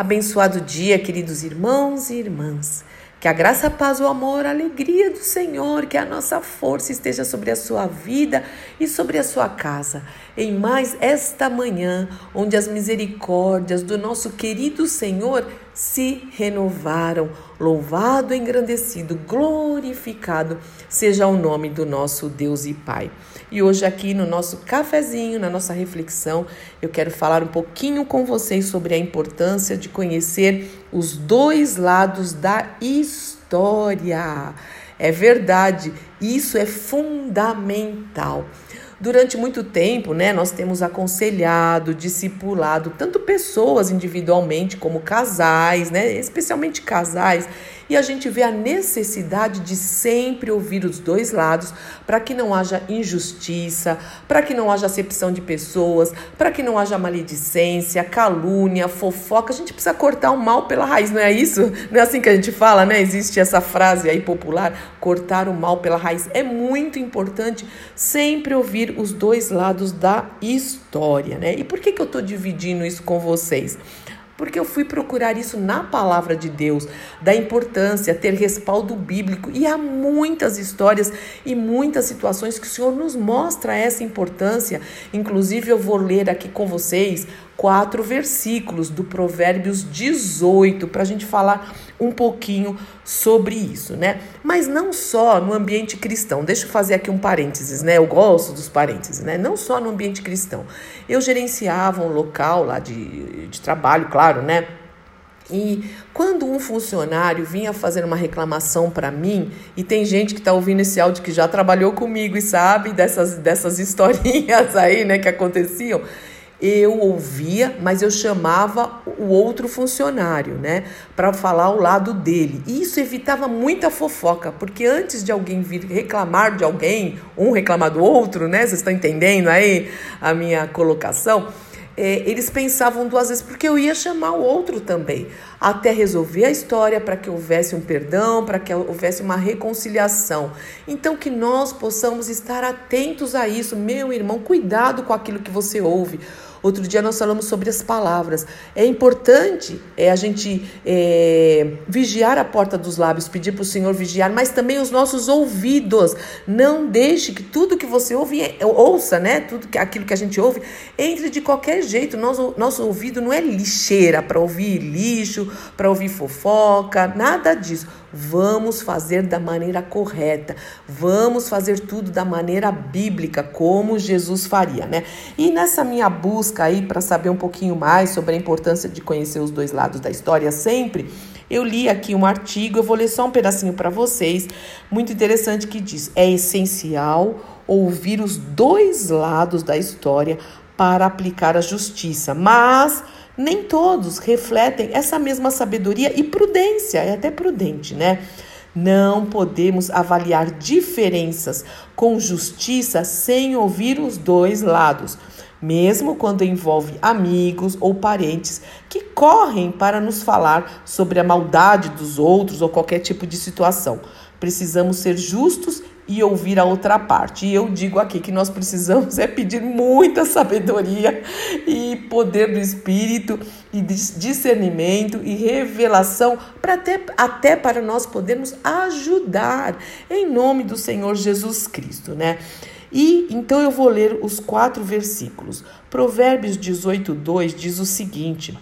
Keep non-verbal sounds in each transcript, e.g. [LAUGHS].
Abençoado dia, queridos irmãos e irmãs. Que a graça, a paz, o amor, a alegria do Senhor, que a nossa força esteja sobre a sua vida e sobre a sua casa. Em mais esta manhã, onde as misericórdias do nosso querido Senhor se renovaram. Louvado, engrandecido, glorificado seja o nome do nosso Deus e Pai. E hoje, aqui no nosso cafezinho, na nossa reflexão, eu quero falar um pouquinho com vocês sobre a importância de conhecer os dois lados da história. É verdade, isso é fundamental. Durante muito tempo, né, nós temos aconselhado, discipulado tanto pessoas individualmente como casais, né, especialmente casais, e a gente vê a necessidade de sempre ouvir os dois lados para que não haja injustiça, para que não haja acepção de pessoas, para que não haja maledicência, calúnia, fofoca. A gente precisa cortar o mal pela raiz, não é isso? Não é assim que a gente fala, né? Existe essa frase aí popular, cortar o mal pela raiz. É muito importante sempre ouvir os dois lados da história, né? E por que, que eu estou dividindo isso com vocês? Porque eu fui procurar isso na palavra de Deus, da importância ter respaldo bíblico e há muitas histórias e muitas situações que o Senhor nos mostra essa importância. Inclusive eu vou ler aqui com vocês quatro versículos do Provérbios 18 para a gente falar um pouquinho sobre isso, né? Mas não só no ambiente cristão. Deixa eu fazer aqui um parênteses, né? Eu gosto dos parênteses, né? Não só no ambiente cristão. Eu gerenciava um local lá de, de trabalho, claro, né? E quando um funcionário vinha fazer uma reclamação para mim, e tem gente que está ouvindo esse áudio que já trabalhou comigo e sabe dessas, dessas [LAUGHS] historinhas aí, né, que aconteciam, eu ouvia, mas eu chamava o outro funcionário, né, para falar o lado dele. E isso evitava muita fofoca, porque antes de alguém vir reclamar de alguém, um reclamar do outro, né, vocês estão entendendo aí a minha colocação? É, eles pensavam duas vezes, porque eu ia chamar o outro também, até resolver a história, para que houvesse um perdão, para que houvesse uma reconciliação. Então, que nós possamos estar atentos a isso, meu irmão, cuidado com aquilo que você ouve. Outro dia nós falamos sobre as palavras. É importante é, a gente é, vigiar a porta dos lábios, pedir para o Senhor vigiar, mas também os nossos ouvidos. Não deixe que tudo que você ouve, é, ouça, né? Tudo que, aquilo que a gente ouve, entre de qualquer jeito. Nosso, nosso ouvido não é lixeira para ouvir lixo, para ouvir fofoca, nada disso. Vamos fazer da maneira correta. Vamos fazer tudo da maneira bíblica, como Jesus faria, né? E nessa minha busca aí para saber um pouquinho mais sobre a importância de conhecer os dois lados da história sempre, eu li aqui um artigo, eu vou ler só um pedacinho para vocês, muito interessante que diz: é essencial ouvir os dois lados da história para aplicar a justiça, mas nem todos refletem essa mesma sabedoria e prudência, é até prudente, né? Não podemos avaliar diferenças com justiça sem ouvir os dois lados, mesmo quando envolve amigos ou parentes que correm para nos falar sobre a maldade dos outros ou qualquer tipo de situação. Precisamos ser justos e ouvir a outra parte. E eu digo aqui que nós precisamos [LAUGHS] é pedir muita sabedoria e poder do Espírito e discernimento e revelação para até, até para nós podermos ajudar em nome do Senhor Jesus Cristo, né? E então eu vou ler os quatro versículos. Provérbios 18, 2 diz o seguinte: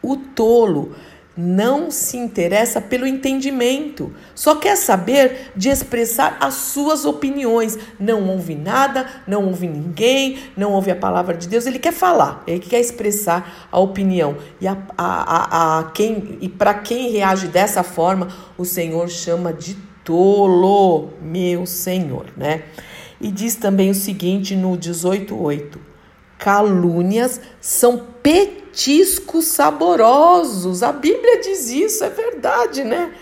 O tolo não se interessa pelo entendimento, só quer saber de expressar as suas opiniões. Não ouve nada, não ouve ninguém, não ouve a palavra de Deus. Ele quer falar, ele quer expressar a opinião. E, a, a, a, a quem, e para quem reage dessa forma, o Senhor chama de tolo, meu Senhor, né? E diz também o seguinte no 18:8: calúnias são petiscos saborosos. A Bíblia diz isso, é verdade, né?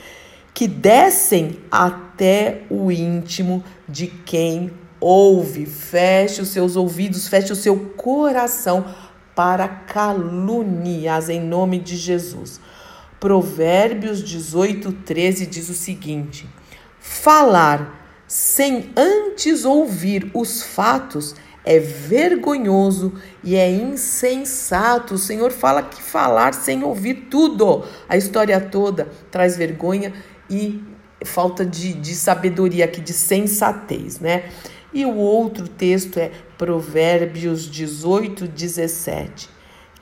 Que descem até o íntimo de quem ouve. Feche os seus ouvidos, feche o seu coração para calúnias em nome de Jesus. Provérbios 18, 13 diz o seguinte: falar sem antes ouvir os fatos é vergonhoso e é insensato. O Senhor fala que falar sem ouvir tudo, a história toda, traz vergonha e falta de, de sabedoria aqui, de sensatez, né? E o outro texto é Provérbios 18, 17.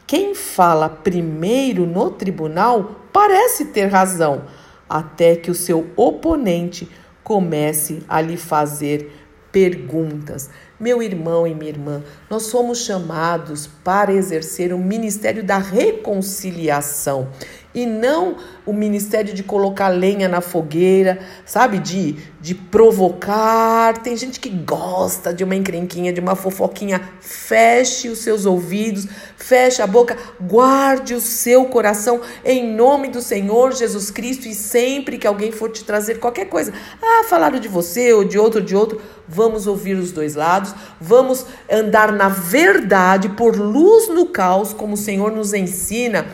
Quem fala primeiro no tribunal parece ter razão, até que o seu oponente comece a lhe fazer perguntas. Meu irmão e minha irmã, nós somos chamados para exercer o ministério da reconciliação e não o ministério de colocar lenha na fogueira, sabe? De, de provocar. Tem gente que gosta de uma encrenquinha, de uma fofoquinha. Feche os seus ouvidos, feche a boca, guarde o seu coração em nome do Senhor Jesus Cristo e sempre que alguém for te trazer qualquer coisa, ah, falaram de você ou de outro, de outro, vamos ouvir os dois lados, vamos andar na verdade por luz no caos, como o Senhor nos ensina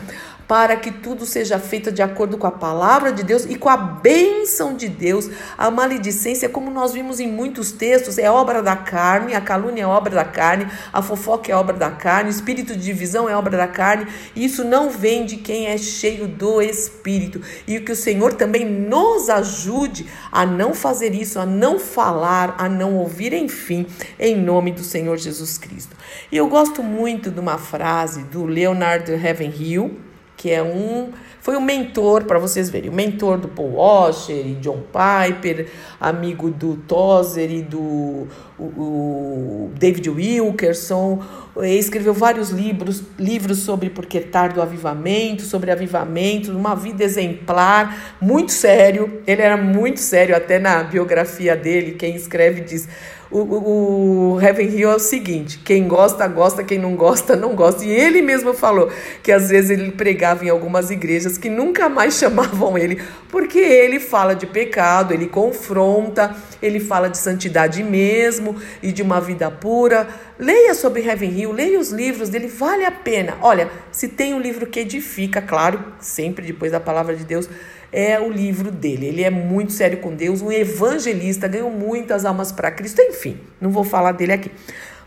para que tudo seja feito de acordo com a palavra de Deus e com a bênção de Deus. A maledicência, como nós vimos em muitos textos, é obra da carne, a calúnia é obra da carne, a fofoca é obra da carne, o espírito de divisão é obra da carne, e isso não vem de quem é cheio do espírito. E que o Senhor também nos ajude a não fazer isso, a não falar, a não ouvir, enfim, em nome do Senhor Jesus Cristo. E eu gosto muito de uma frase do Leonard Ravenhill, que é um foi um mentor para vocês verem, o mentor do Paul Washer e John Piper, amigo do Tozer e do o, David Wilkerson, escreveu vários livros, livros sobre porque tarde o avivamento, sobre avivamento, uma vida exemplar, muito sério. Ele era muito sério até na biografia dele, quem escreve diz o, o, o Heaven Hill é o seguinte: quem gosta, gosta, quem não gosta, não gosta. E ele mesmo falou que às vezes ele pregava em algumas igrejas que nunca mais [LAUGHS] chamavam ele, porque ele fala de pecado, ele confronta, ele fala de santidade mesmo e de uma vida pura. Leia sobre Heaven Hill, leia os livros dele, vale a pena. Olha, se tem um livro que edifica, claro, sempre depois da palavra de Deus é o livro dele. Ele é muito sério com Deus, um evangelista, ganhou muitas almas para Cristo, enfim, não vou falar dele aqui.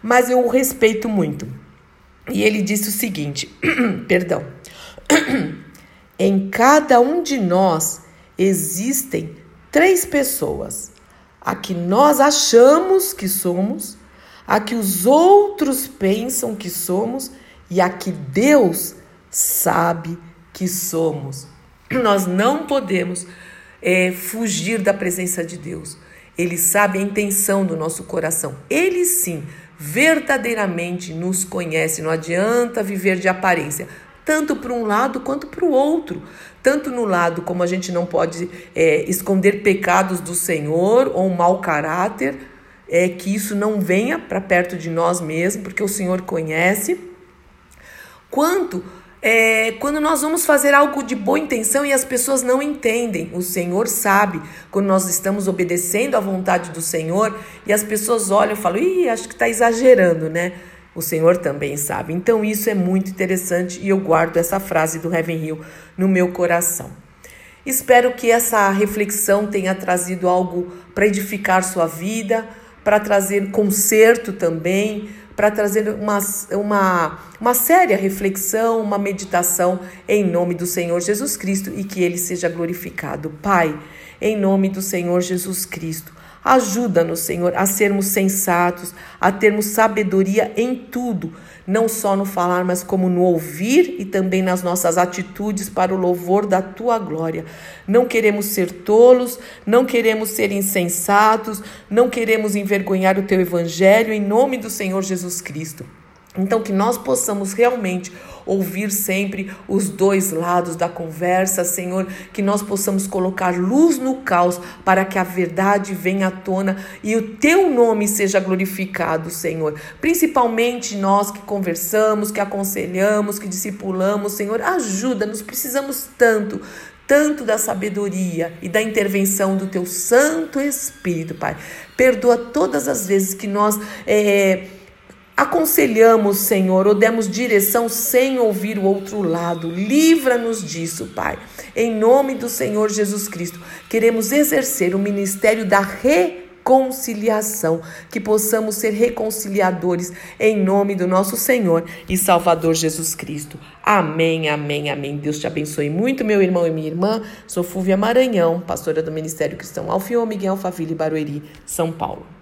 Mas eu o respeito muito. E ele disse o seguinte: [CLEARS THROAT] perdão. [CLEARS THROAT] em cada um de nós existem três pessoas: a que nós achamos que somos, a que os outros pensam que somos e a que Deus sabe que somos. Nós não podemos é, fugir da presença de Deus. Ele sabe a intenção do nosso coração. Ele sim, verdadeiramente nos conhece. Não adianta viver de aparência, tanto para um lado quanto para o outro. Tanto no lado como a gente não pode é, esconder pecados do Senhor ou um mau caráter, é que isso não venha para perto de nós mesmos, porque o Senhor conhece. Quanto é, quando nós vamos fazer algo de boa intenção e as pessoas não entendem, o Senhor sabe quando nós estamos obedecendo à vontade do Senhor e as pessoas olham e falam, ih, acho que está exagerando, né? O Senhor também sabe. Então isso é muito interessante e eu guardo essa frase do Heaven Hill no meu coração. Espero que essa reflexão tenha trazido algo para edificar sua vida, para trazer conserto também, para trazer uma, uma, uma séria reflexão, uma meditação em nome do Senhor Jesus Cristo e que ele seja glorificado. Pai, em nome do Senhor Jesus Cristo. Ajuda-nos, Senhor, a sermos sensatos, a termos sabedoria em tudo, não só no falar, mas como no ouvir e também nas nossas atitudes para o louvor da tua glória. Não queremos ser tolos, não queremos ser insensatos, não queremos envergonhar o teu evangelho em nome do Senhor Jesus Cristo. Então, que nós possamos realmente ouvir sempre os dois lados da conversa, Senhor, que nós possamos colocar luz no caos para que a verdade venha à tona e o teu nome seja glorificado, Senhor. Principalmente nós que conversamos, que aconselhamos, que discipulamos, Senhor, ajuda-nos, precisamos tanto tanto da sabedoria e da intervenção do teu Santo Espírito, Pai. Perdoa todas as vezes que nós é, aconselhamos, Senhor, ou demos direção sem ouvir o outro lado. Livra-nos disso, Pai. Em nome do Senhor Jesus Cristo, queremos exercer o ministério da reconciliação conciliação, que possamos ser reconciliadores em nome do nosso Senhor e Salvador Jesus Cristo. Amém, amém, amém. Deus te abençoe muito, meu irmão e minha irmã. Sou Fúvia Maranhão, pastora do Ministério Cristão Alfio Miguel Faville Barueri, São Paulo.